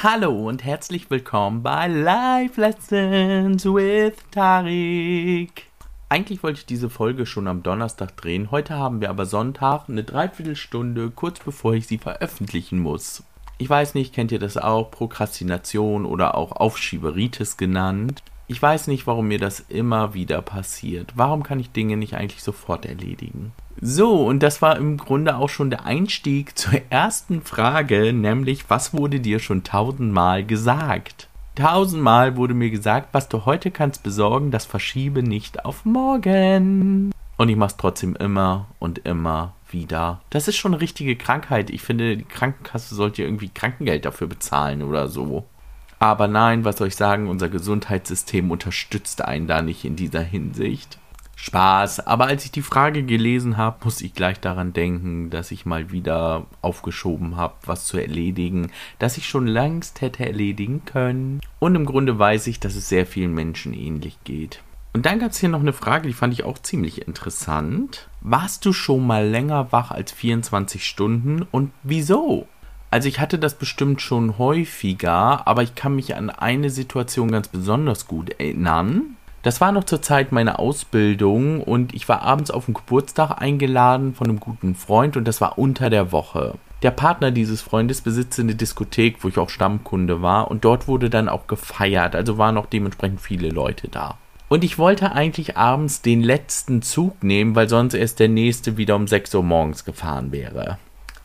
Hallo und herzlich willkommen bei Life Lessons with Tarik. Eigentlich wollte ich diese Folge schon am Donnerstag drehen, heute haben wir aber Sonntag, eine Dreiviertelstunde, kurz bevor ich sie veröffentlichen muss. Ich weiß nicht, kennt ihr das auch, Prokrastination oder auch Aufschieberitis genannt? Ich weiß nicht, warum mir das immer wieder passiert. Warum kann ich Dinge nicht eigentlich sofort erledigen? So, und das war im Grunde auch schon der Einstieg zur ersten Frage, nämlich was wurde dir schon tausendmal gesagt? Tausendmal wurde mir gesagt, was du heute kannst besorgen, das verschiebe nicht auf morgen. Und ich mach's trotzdem immer und immer wieder. Das ist schon eine richtige Krankheit. Ich finde, die Krankenkasse sollte irgendwie Krankengeld dafür bezahlen oder so. Aber nein, was soll ich sagen, unser Gesundheitssystem unterstützt einen da nicht in dieser Hinsicht. Spaß, aber als ich die Frage gelesen habe, musste ich gleich daran denken, dass ich mal wieder aufgeschoben habe, was zu erledigen, das ich schon längst hätte erledigen können. Und im Grunde weiß ich, dass es sehr vielen Menschen ähnlich geht. Und dann gab es hier noch eine Frage, die fand ich auch ziemlich interessant. Warst du schon mal länger wach als 24 Stunden und wieso? Also ich hatte das bestimmt schon häufiger, aber ich kann mich an eine Situation ganz besonders gut erinnern. Das war noch zur Zeit meiner Ausbildung und ich war abends auf den Geburtstag eingeladen von einem guten Freund und das war unter der Woche. Der Partner dieses Freundes besitzt eine Diskothek, wo ich auch Stammkunde war und dort wurde dann auch gefeiert, also waren auch dementsprechend viele Leute da. Und ich wollte eigentlich abends den letzten Zug nehmen, weil sonst erst der nächste wieder um 6 Uhr morgens gefahren wäre.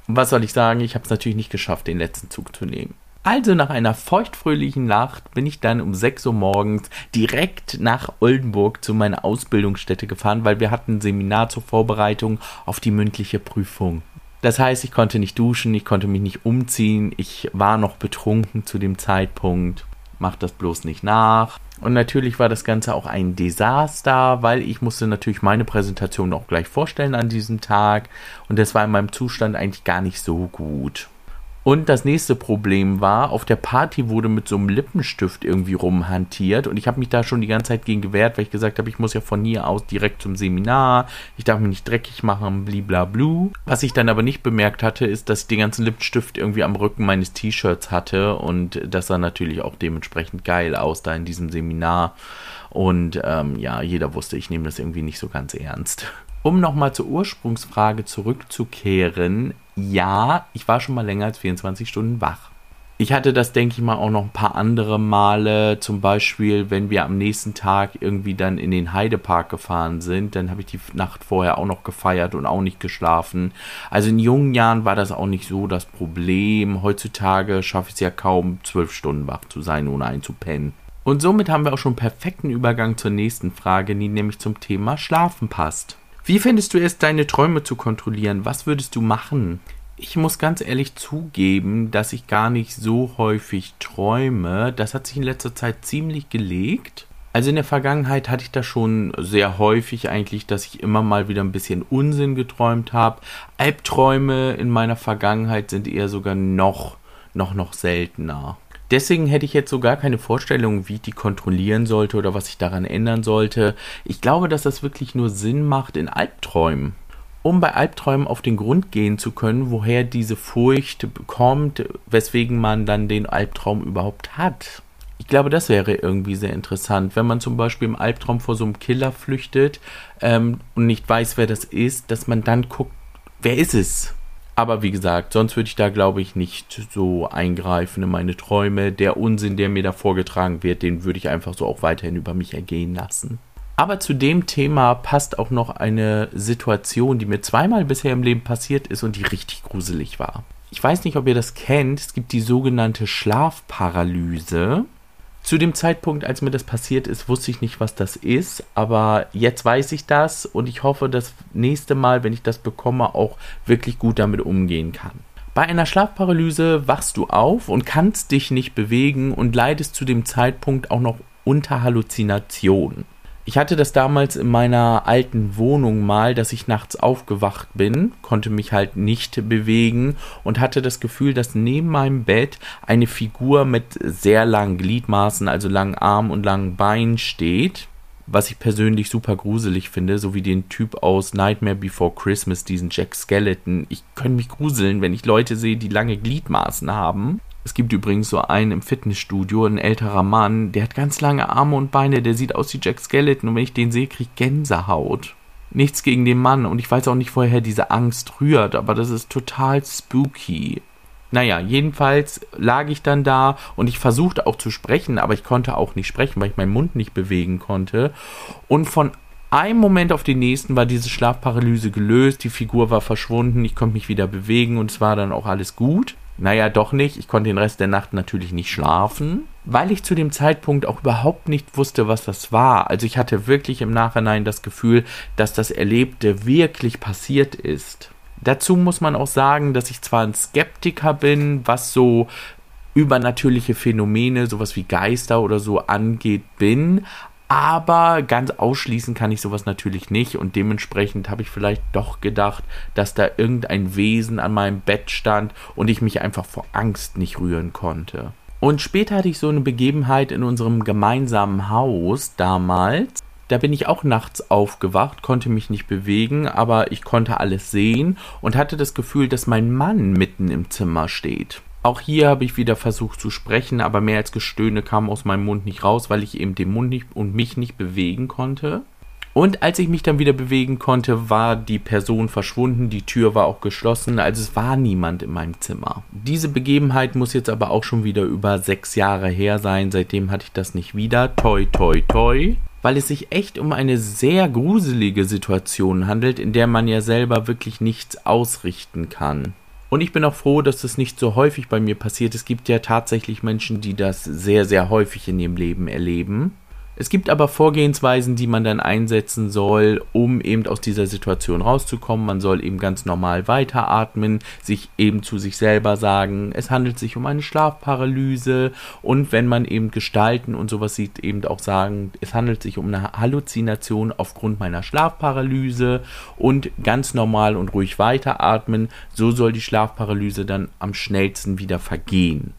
Was soll ich sagen, ich habe es natürlich nicht geschafft, den letzten Zug zu nehmen. Also nach einer feuchtfröhlichen Nacht bin ich dann um 6 Uhr morgens direkt nach Oldenburg zu meiner Ausbildungsstätte gefahren, weil wir hatten ein Seminar zur Vorbereitung auf die mündliche Prüfung. Das heißt, ich konnte nicht duschen, ich konnte mich nicht umziehen, ich war noch betrunken zu dem Zeitpunkt. Macht das bloß nicht nach. Und natürlich war das Ganze auch ein Desaster, weil ich musste natürlich meine Präsentation auch gleich vorstellen an diesem Tag. Und das war in meinem Zustand eigentlich gar nicht so gut. Und das nächste Problem war, auf der Party wurde mit so einem Lippenstift irgendwie rumhantiert und ich habe mich da schon die ganze Zeit gegen gewehrt, weil ich gesagt habe, ich muss ja von hier aus direkt zum Seminar, ich darf mich nicht dreckig machen, bliblablu. Was ich dann aber nicht bemerkt hatte, ist, dass ich den ganzen Lippenstift irgendwie am Rücken meines T-Shirts hatte und das sah natürlich auch dementsprechend geil aus da in diesem Seminar. Und ähm, ja, jeder wusste, ich nehme das irgendwie nicht so ganz ernst. Um nochmal zur Ursprungsfrage zurückzukehren, ja, ich war schon mal länger als 24 Stunden wach. Ich hatte das, denke ich mal, auch noch ein paar andere Male. Zum Beispiel, wenn wir am nächsten Tag irgendwie dann in den Heidepark gefahren sind, dann habe ich die Nacht vorher auch noch gefeiert und auch nicht geschlafen. Also in jungen Jahren war das auch nicht so das Problem. Heutzutage schaffe ich es ja kaum, zwölf Stunden wach zu sein, ohne einzupennen. Und somit haben wir auch schon einen perfekten Übergang zur nächsten Frage, die nämlich zum Thema Schlafen passt. Wie findest du es, deine Träume zu kontrollieren? Was würdest du machen? Ich muss ganz ehrlich zugeben, dass ich gar nicht so häufig träume. Das hat sich in letzter Zeit ziemlich gelegt. Also in der Vergangenheit hatte ich das schon sehr häufig eigentlich, dass ich immer mal wieder ein bisschen Unsinn geträumt habe. Albträume in meiner Vergangenheit sind eher sogar noch, noch, noch seltener. Deswegen hätte ich jetzt so gar keine Vorstellung, wie ich die kontrollieren sollte oder was ich daran ändern sollte. Ich glaube, dass das wirklich nur Sinn macht in Albträumen. Um bei Albträumen auf den Grund gehen zu können, woher diese Furcht kommt, weswegen man dann den Albtraum überhaupt hat. Ich glaube, das wäre irgendwie sehr interessant, wenn man zum Beispiel im Albtraum vor so einem Killer flüchtet ähm, und nicht weiß, wer das ist, dass man dann guckt, wer ist es? Aber wie gesagt, sonst würde ich da, glaube ich, nicht so eingreifen in meine Träume. Der Unsinn, der mir da vorgetragen wird, den würde ich einfach so auch weiterhin über mich ergehen lassen. Aber zu dem Thema passt auch noch eine Situation, die mir zweimal bisher im Leben passiert ist und die richtig gruselig war. Ich weiß nicht, ob ihr das kennt. Es gibt die sogenannte Schlafparalyse. Zu dem Zeitpunkt, als mir das passiert ist, wusste ich nicht, was das ist, aber jetzt weiß ich das und ich hoffe, dass nächste Mal, wenn ich das bekomme, auch wirklich gut damit umgehen kann. Bei einer Schlafparalyse wachst du auf und kannst dich nicht bewegen und leidest zu dem Zeitpunkt auch noch unter Halluzinationen. Ich hatte das damals in meiner alten Wohnung mal, dass ich nachts aufgewacht bin, konnte mich halt nicht bewegen und hatte das Gefühl, dass neben meinem Bett eine Figur mit sehr langen Gliedmaßen, also langen Armen und langen Beinen steht, was ich persönlich super gruselig finde, so wie den Typ aus Nightmare Before Christmas, diesen Jack Skeleton. Ich könnte mich gruseln, wenn ich Leute sehe, die lange Gliedmaßen haben. Es gibt übrigens so einen im Fitnessstudio, ein älterer Mann, der hat ganz lange Arme und Beine, der sieht aus wie Jack Skeleton und wenn ich den sehe, kriege ich Gänsehaut. Nichts gegen den Mann und ich weiß auch nicht, woher diese Angst rührt, aber das ist total spooky. Naja, jedenfalls lag ich dann da und ich versuchte auch zu sprechen, aber ich konnte auch nicht sprechen, weil ich meinen Mund nicht bewegen konnte. Und von einem Moment auf den nächsten war diese Schlafparalyse gelöst, die Figur war verschwunden, ich konnte mich wieder bewegen und es war dann auch alles gut. Naja, doch nicht. Ich konnte den Rest der Nacht natürlich nicht schlafen, weil ich zu dem Zeitpunkt auch überhaupt nicht wusste, was das war. Also ich hatte wirklich im Nachhinein das Gefühl, dass das Erlebte wirklich passiert ist. Dazu muss man auch sagen, dass ich zwar ein Skeptiker bin, was so übernatürliche Phänomene, sowas wie Geister oder so angeht, bin, aber ganz ausschließen kann ich sowas natürlich nicht und dementsprechend habe ich vielleicht doch gedacht, dass da irgendein Wesen an meinem Bett stand und ich mich einfach vor Angst nicht rühren konnte. Und später hatte ich so eine Begebenheit in unserem gemeinsamen Haus damals. Da bin ich auch nachts aufgewacht, konnte mich nicht bewegen, aber ich konnte alles sehen und hatte das Gefühl, dass mein Mann mitten im Zimmer steht. Auch hier habe ich wieder versucht zu sprechen, aber mehr als Gestöhne kam aus meinem Mund nicht raus, weil ich eben den Mund nicht und mich nicht bewegen konnte. Und als ich mich dann wieder bewegen konnte, war die Person verschwunden, die Tür war auch geschlossen, also es war niemand in meinem Zimmer. Diese Begebenheit muss jetzt aber auch schon wieder über sechs Jahre her sein, seitdem hatte ich das nicht wieder. Toi, toi, toi weil es sich echt um eine sehr gruselige Situation handelt, in der man ja selber wirklich nichts ausrichten kann. Und ich bin auch froh, dass das nicht so häufig bei mir passiert. Es gibt ja tatsächlich Menschen, die das sehr, sehr häufig in ihrem Leben erleben. Es gibt aber Vorgehensweisen, die man dann einsetzen soll, um eben aus dieser Situation rauszukommen. Man soll eben ganz normal weiteratmen, sich eben zu sich selber sagen, es handelt sich um eine Schlafparalyse und wenn man eben Gestalten und sowas sieht, eben auch sagen, es handelt sich um eine Halluzination aufgrund meiner Schlafparalyse und ganz normal und ruhig weiteratmen. So soll die Schlafparalyse dann am schnellsten wieder vergehen.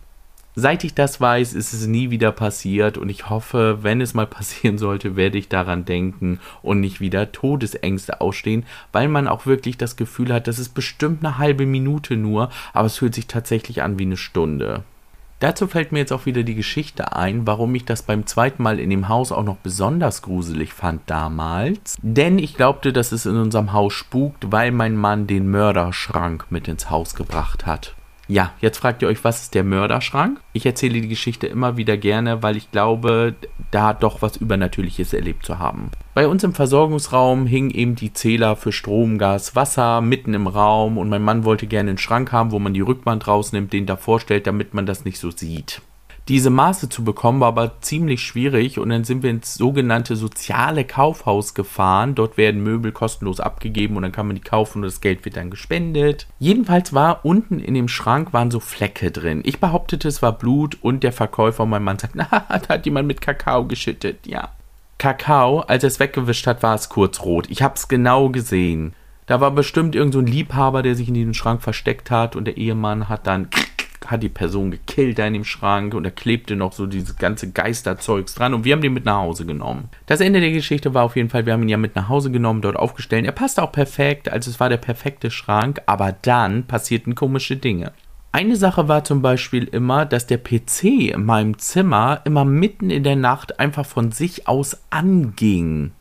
Seit ich das weiß, ist es nie wieder passiert und ich hoffe, wenn es mal passieren sollte, werde ich daran denken und nicht wieder Todesängste ausstehen, weil man auch wirklich das Gefühl hat, das ist bestimmt eine halbe Minute nur, aber es fühlt sich tatsächlich an wie eine Stunde. Dazu fällt mir jetzt auch wieder die Geschichte ein, warum ich das beim zweiten Mal in dem Haus auch noch besonders gruselig fand damals. Denn ich glaubte, dass es in unserem Haus spukt, weil mein Mann den Mörderschrank mit ins Haus gebracht hat. Ja, jetzt fragt ihr euch, was ist der Mörderschrank? Ich erzähle die Geschichte immer wieder gerne, weil ich glaube, da doch was Übernatürliches erlebt zu haben. Bei uns im Versorgungsraum hingen eben die Zähler für Strom, Gas, Wasser mitten im Raum und mein Mann wollte gerne einen Schrank haben, wo man die Rückwand rausnimmt, den davor stellt, damit man das nicht so sieht diese Maße zu bekommen, war aber ziemlich schwierig und dann sind wir ins sogenannte soziale Kaufhaus gefahren. Dort werden Möbel kostenlos abgegeben und dann kann man die kaufen und das Geld wird dann gespendet. Jedenfalls war unten in dem Schrank waren so Flecke drin. Ich behauptete, es war Blut und der Verkäufer, mein Mann sagt, na, da hat jemand mit Kakao geschüttet. Ja. Kakao, als er es weggewischt hat, war es kurz rot. Ich hab's genau gesehen. Da war bestimmt irgend so ein Liebhaber, der sich in diesem Schrank versteckt hat und der Ehemann hat dann hat die Person gekillt da in dem Schrank und da klebte noch so dieses ganze Geisterzeugs dran und wir haben den mit nach Hause genommen. Das Ende der Geschichte war auf jeden Fall, wir haben ihn ja mit nach Hause genommen, dort aufgestellt. Er passte auch perfekt, also es war der perfekte Schrank, aber dann passierten komische Dinge. Eine Sache war zum Beispiel immer, dass der PC in meinem Zimmer immer mitten in der Nacht einfach von sich aus anging.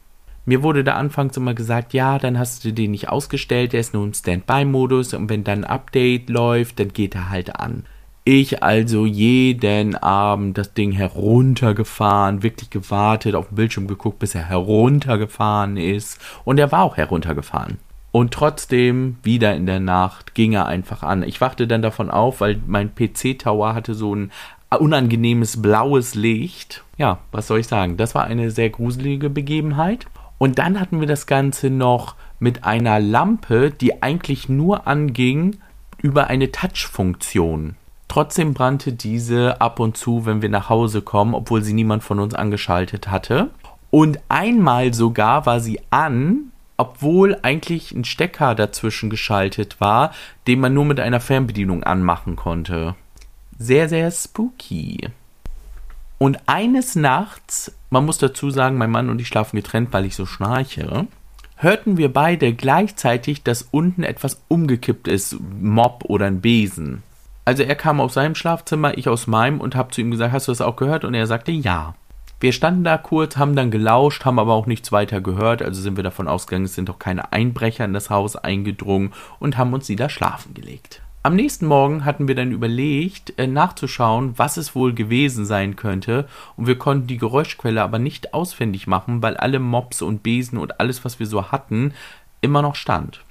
Mir wurde da anfangs immer gesagt, ja, dann hast du den nicht ausgestellt, der ist nur im Standby-Modus und wenn dann ein Update läuft, dann geht er halt an. Ich also jeden Abend das Ding heruntergefahren, wirklich gewartet, auf den Bildschirm geguckt, bis er heruntergefahren ist. Und er war auch heruntergefahren. Und trotzdem, wieder in der Nacht, ging er einfach an. Ich wachte dann davon auf, weil mein PC-Tower hatte so ein unangenehmes blaues Licht. Ja, was soll ich sagen? Das war eine sehr gruselige Begebenheit. Und dann hatten wir das Ganze noch mit einer Lampe, die eigentlich nur anging über eine Touch-Funktion. Trotzdem brannte diese ab und zu, wenn wir nach Hause kommen, obwohl sie niemand von uns angeschaltet hatte. Und einmal sogar war sie an, obwohl eigentlich ein Stecker dazwischen geschaltet war, den man nur mit einer Fernbedienung anmachen konnte. Sehr, sehr spooky. Und eines Nachts, man muss dazu sagen, mein Mann und ich schlafen getrennt, weil ich so schnarche, hörten wir beide gleichzeitig, dass unten etwas umgekippt ist, Mob oder ein Besen. Also er kam aus seinem Schlafzimmer, ich aus meinem und habe zu ihm gesagt, hast du das auch gehört? Und er sagte ja. Wir standen da kurz, haben dann gelauscht, haben aber auch nichts weiter gehört, also sind wir davon ausgegangen, es sind doch keine Einbrecher in das Haus eingedrungen und haben uns wieder schlafen gelegt. Am nächsten Morgen hatten wir dann überlegt, äh, nachzuschauen, was es wohl gewesen sein könnte, und wir konnten die Geräuschquelle aber nicht ausfindig machen, weil alle Mops und Besen und alles, was wir so hatten, immer noch stand.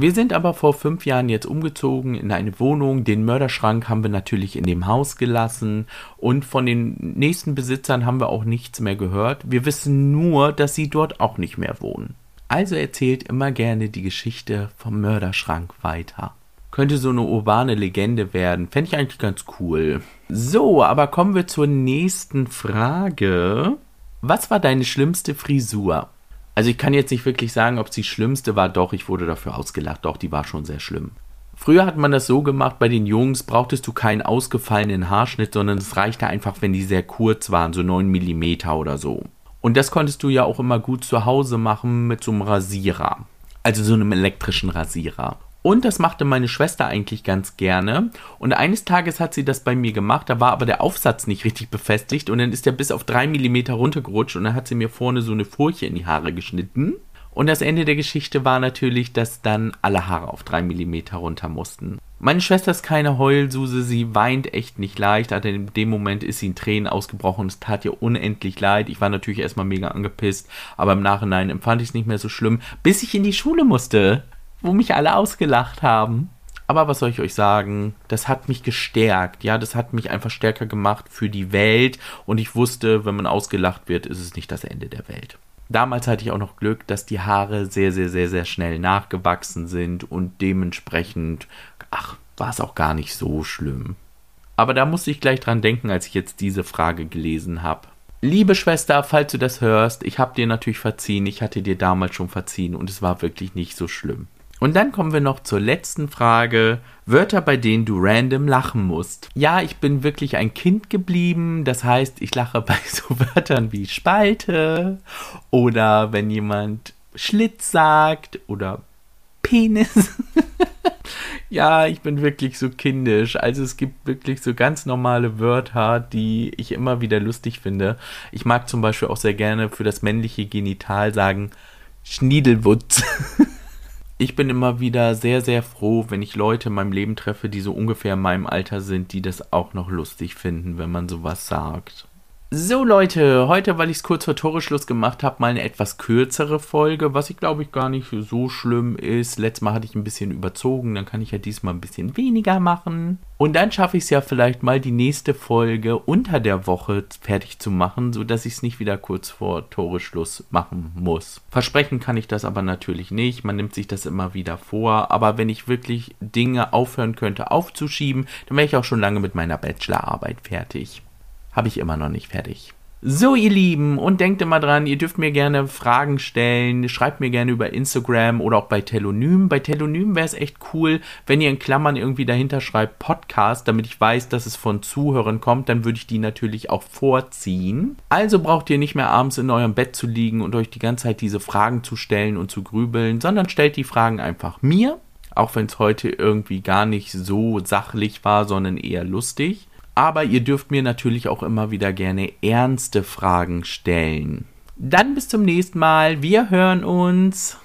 Wir sind aber vor fünf Jahren jetzt umgezogen in eine Wohnung. Den Mörderschrank haben wir natürlich in dem Haus gelassen und von den nächsten Besitzern haben wir auch nichts mehr gehört. Wir wissen nur, dass sie dort auch nicht mehr wohnen. Also erzählt immer gerne die Geschichte vom Mörderschrank weiter. Könnte so eine urbane Legende werden. Fände ich eigentlich ganz cool. So, aber kommen wir zur nächsten Frage. Was war deine schlimmste Frisur? Also ich kann jetzt nicht wirklich sagen, ob es die schlimmste war. Doch, ich wurde dafür ausgelacht. Doch, die war schon sehr schlimm. Früher hat man das so gemacht, bei den Jungs brauchtest du keinen ausgefallenen Haarschnitt, sondern es reichte einfach, wenn die sehr kurz waren, so 9 mm oder so. Und das konntest du ja auch immer gut zu Hause machen mit so einem Rasierer. Also so einem elektrischen Rasierer. Und das machte meine Schwester eigentlich ganz gerne. Und eines Tages hat sie das bei mir gemacht, da war aber der Aufsatz nicht richtig befestigt und dann ist der bis auf drei Millimeter runtergerutscht und dann hat sie mir vorne so eine Furche in die Haare geschnitten. Und das Ende der Geschichte war natürlich, dass dann alle Haare auf drei Millimeter runter mussten. Meine Schwester ist keine Heulsuse, sie weint echt nicht leicht, aber in dem Moment ist sie in Tränen ausgebrochen es tat ihr unendlich leid. Ich war natürlich erstmal mega angepisst, aber im Nachhinein empfand ich es nicht mehr so schlimm, bis ich in die Schule musste wo mich alle ausgelacht haben. Aber was soll ich euch sagen? Das hat mich gestärkt. Ja, das hat mich einfach stärker gemacht für die Welt. Und ich wusste, wenn man ausgelacht wird, ist es nicht das Ende der Welt. Damals hatte ich auch noch Glück, dass die Haare sehr, sehr, sehr, sehr schnell nachgewachsen sind und dementsprechend, ach, war es auch gar nicht so schlimm. Aber da musste ich gleich dran denken, als ich jetzt diese Frage gelesen habe. Liebe Schwester, falls du das hörst, ich habe dir natürlich verziehen, ich hatte dir damals schon verziehen und es war wirklich nicht so schlimm. Und dann kommen wir noch zur letzten Frage. Wörter, bei denen du random lachen musst. Ja, ich bin wirklich ein Kind geblieben. Das heißt, ich lache bei so Wörtern wie Spalte oder wenn jemand Schlitz sagt oder Penis. ja, ich bin wirklich so kindisch. Also es gibt wirklich so ganz normale Wörter, die ich immer wieder lustig finde. Ich mag zum Beispiel auch sehr gerne für das männliche Genital sagen Schniedelwutz. ich bin immer wieder sehr, sehr froh, wenn ich Leute in meinem Leben treffe, die so ungefähr in meinem Alter sind, die das auch noch lustig finden, wenn man sowas sagt. So Leute, heute, weil ich es kurz vor Toreschluss gemacht habe, mal eine etwas kürzere Folge, was ich glaube ich gar nicht so schlimm ist. Letztes Mal hatte ich ein bisschen überzogen, dann kann ich ja diesmal ein bisschen weniger machen. Und dann schaffe ich es ja vielleicht mal die nächste Folge unter der Woche fertig zu machen, sodass ich es nicht wieder kurz vor Toreschluss machen muss. Versprechen kann ich das aber natürlich nicht, man nimmt sich das immer wieder vor, aber wenn ich wirklich Dinge aufhören könnte aufzuschieben, dann wäre ich auch schon lange mit meiner Bachelorarbeit fertig habe ich immer noch nicht fertig. So, ihr Lieben, und denkt immer dran, ihr dürft mir gerne Fragen stellen. Schreibt mir gerne über Instagram oder auch bei Telonym. Bei Telonym wäre es echt cool, wenn ihr in Klammern irgendwie dahinter schreibt Podcast, damit ich weiß, dass es von Zuhörern kommt. Dann würde ich die natürlich auch vorziehen. Also braucht ihr nicht mehr abends in eurem Bett zu liegen und euch die ganze Zeit diese Fragen zu stellen und zu grübeln, sondern stellt die Fragen einfach mir. Auch wenn es heute irgendwie gar nicht so sachlich war, sondern eher lustig. Aber ihr dürft mir natürlich auch immer wieder gerne ernste Fragen stellen. Dann bis zum nächsten Mal. Wir hören uns.